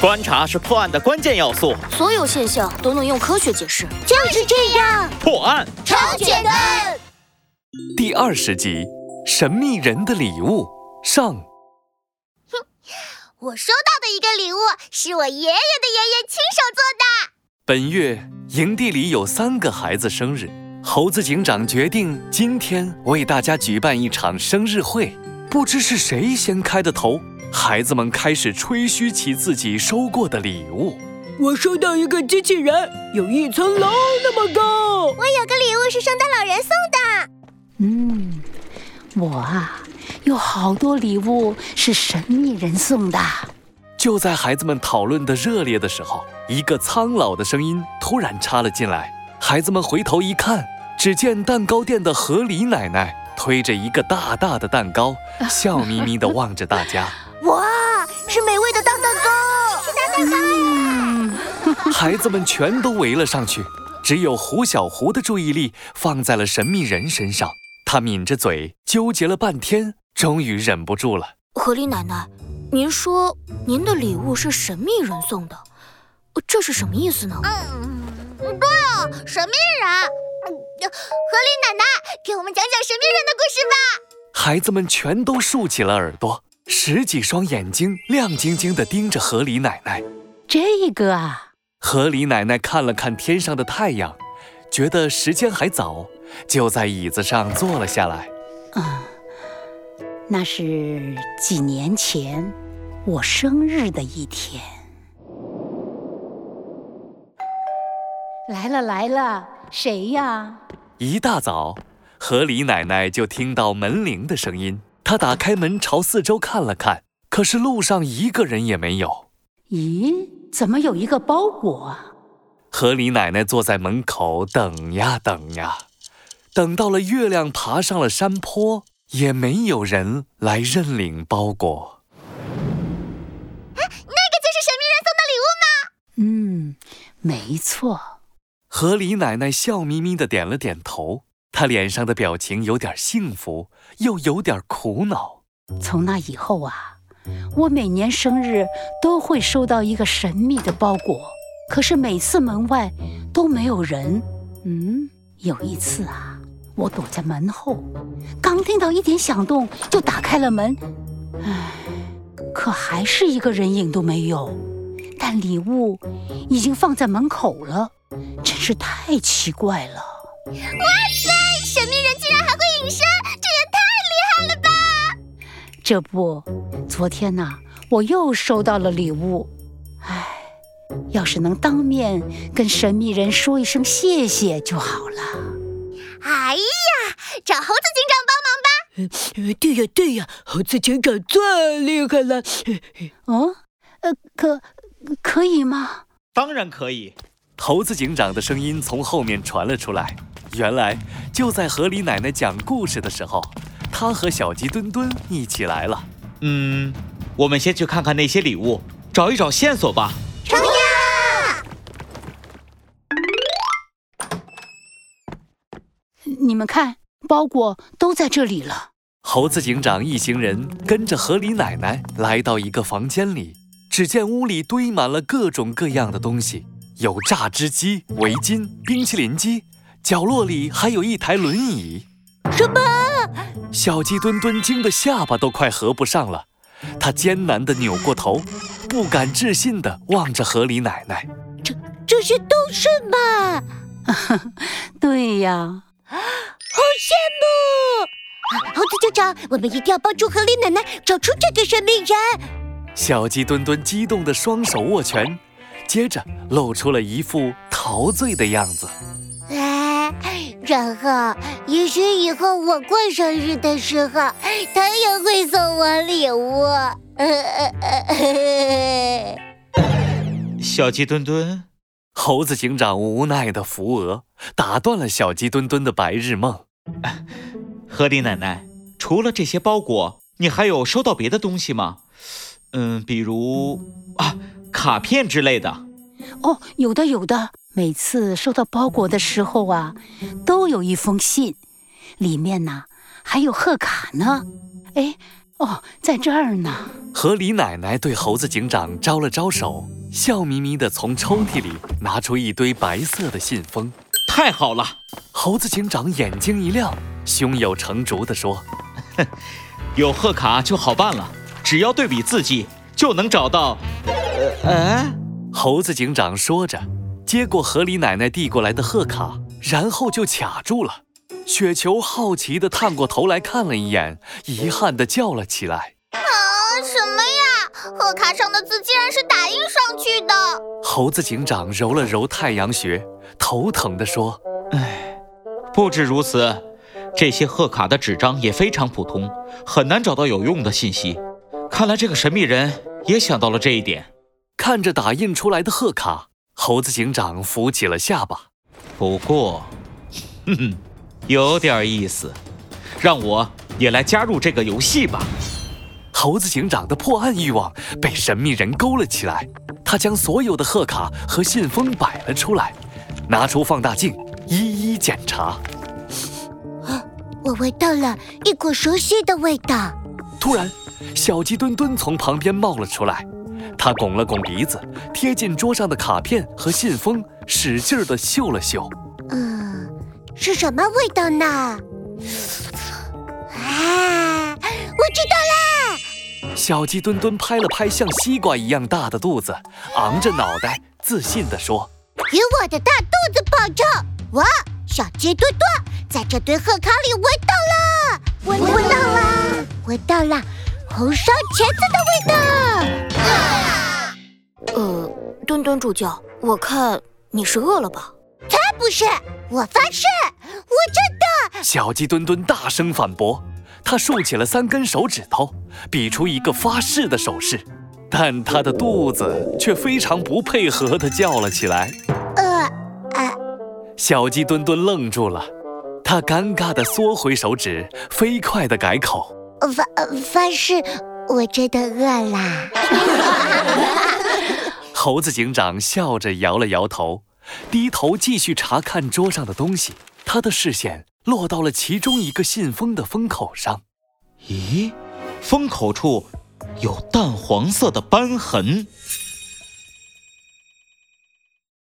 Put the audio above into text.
观察是破案的关键要素，所有现象都能用科学解释。就是这样，破案超简单。第二十集，神秘人的礼物上。哼我收到的一个礼物是我爷爷的爷爷亲手做的。本月营地里有三个孩子生日，猴子警长决定今天为大家举办一场生日会。不知是谁先开的头，孩子们开始吹嘘起自己收过的礼物。我收到一个机器人，有一层楼那么高。我有个礼物是圣诞老人送的。嗯，我啊，有好多礼物是神秘人送的。就在孩子们讨论的热烈的时候，一个苍老的声音突然插了进来。孩子们回头一看，只见蛋糕店的河狸奶奶推着一个大大的蛋糕，笑眯眯地望着大家。孩子们全都围了上去，只有胡小胡的注意力放在了神秘人身上。他抿着嘴，纠结了半天，终于忍不住了。河狸奶奶，您说您的礼物是神秘人送的，呃这是什么意思呢？嗯，对哦，神秘人。嗯，河狸奶奶，给我们讲讲神秘人的故事吧。孩子们全都竖起了耳朵，十几双眼睛亮晶晶地盯着河狸奶奶。这个啊，河狸奶奶看了看天上的太阳，觉得时间还早，就在椅子上坐了下来。嗯，那是几年前我生日的一天。来了来了，谁呀？一大早，河狸奶奶就听到门铃的声音。她打开门，朝四周看了看，可是路上一个人也没有。咦，怎么有一个包裹啊？河狸奶奶坐在门口等呀等呀，等到了月亮爬上了山坡，也没有人来认领包裹。那个就是神秘人送的礼物吗？嗯，没错。河狸奶奶笑眯眯的点了点头，她脸上的表情有点幸福，又有点苦恼。从那以后啊，我每年生日都会收到一个神秘的包裹，可是每次门外都没有人。嗯，有一次啊，我躲在门后，刚听到一点响动，就打开了门。唉，可还是一个人影都没有。但礼物已经放在门口了，真是太奇怪了。哇塞，这不，昨天呐、我又收到了礼物。唉，要是能当面跟神秘人说一声谢谢就好了。哎呀，找猴子警长帮忙吧！呃，对呀对呀，猴子警长最厉害了。哦，呃，可可以吗？当然可以。猴子警长的声音从后面传了出来。原来就在河狸奶奶讲故事的时候，他和小鸡墩墩一起来了。嗯，我们先去看看那些礼物，找一找线索吧。冲呀！你们看，包裹都在这里了。猴子警长一行人跟着河狸奶奶来到一个房间里，只见屋里堆满了各种各样的东西，有榨汁机、围巾、冰淇淋机，角落里还有一台轮椅。什么？小鸡墩墩惊得下巴都快合不上了，他艰难地扭过头，不敢置信地望着河狸奶奶。这这些都是嘛？对呀，好羡慕！啊猴子警长，我们一定要帮助河狸奶奶找出这个神秘人。小鸡墩墩激动的双手握拳，接着露出了一副陶醉的样子。哎，然后也许以后我过生日的时候，他也会送我礼物。小鸡墩墩，猴子警长无奈的扶额，打断了小鸡墩墩的白日梦。河狸奶奶，除了这些包裹，你还有收到别的东西吗？嗯，比如啊，卡片之类的。哦，有的有的。每次收到包裹的时候啊，都有一封信，里面呢还有贺卡呢。哎，哦，在这儿呢。河狸奶奶对猴子警长招了招手，笑眯眯地从抽屉里拿出一堆白色的信封。太好了！猴子警长眼睛一亮，胸有成竹地说：“ 有贺卡就好办了，只要对比字迹就能找到。”呃，哎，猴子警长说着，接过河狸奶奶递过来的贺卡，然后就卡住了。雪球好奇地探过头来看了一眼，遗憾地叫了起来：“啊，什么呀？贺卡上的字竟然是打印上去的！”猴子警长揉了揉太阳穴，头疼地说：“唉，不止如此，这些贺卡的纸张也非常普通，很难找到有用的信息。看来这个神秘人也想到了这一点。”看着打印出来的贺卡，猴子警长扶起了下巴。不过，哼哼。有点意思，让我也来加入这个游戏吧。猴子警长的破案欲望被神秘人勾了起来，他将所有的贺卡和信封摆了出来，拿出放大镜一一检查。啊，我闻到了一股熟悉的味道。突然，小鸡墩墩从旁边冒了出来，他拱了拱鼻子，贴近桌上的卡片和信封，使劲地嗅了嗅。嗯。是什么味道呢？啊，我知道啦！小鸡墩墩拍了拍像西瓜一样大的肚子，昂着脑袋，自信地说：“以我的大肚子保证，我小鸡墩墩在这堆贺卡里闻到了，闻闻到了，闻到了红烧茄子的味道。”呃，墩墩助教，我看你是饿了吧？才不是！我发誓，我真的。小鸡墩墩大声反驳，他竖起了三根手指头，比出一个发誓的手势，但他的肚子却非常不配合地叫了起来。呃，啊！小鸡墩墩愣住了，他尴尬地缩回手指，飞快地改口：发发誓，我真的饿啦。猴子警长笑着摇了摇头。低头继续查看桌上的东西，他的视线落到了其中一个信封的封口上。咦，封口处有淡黄色的斑痕。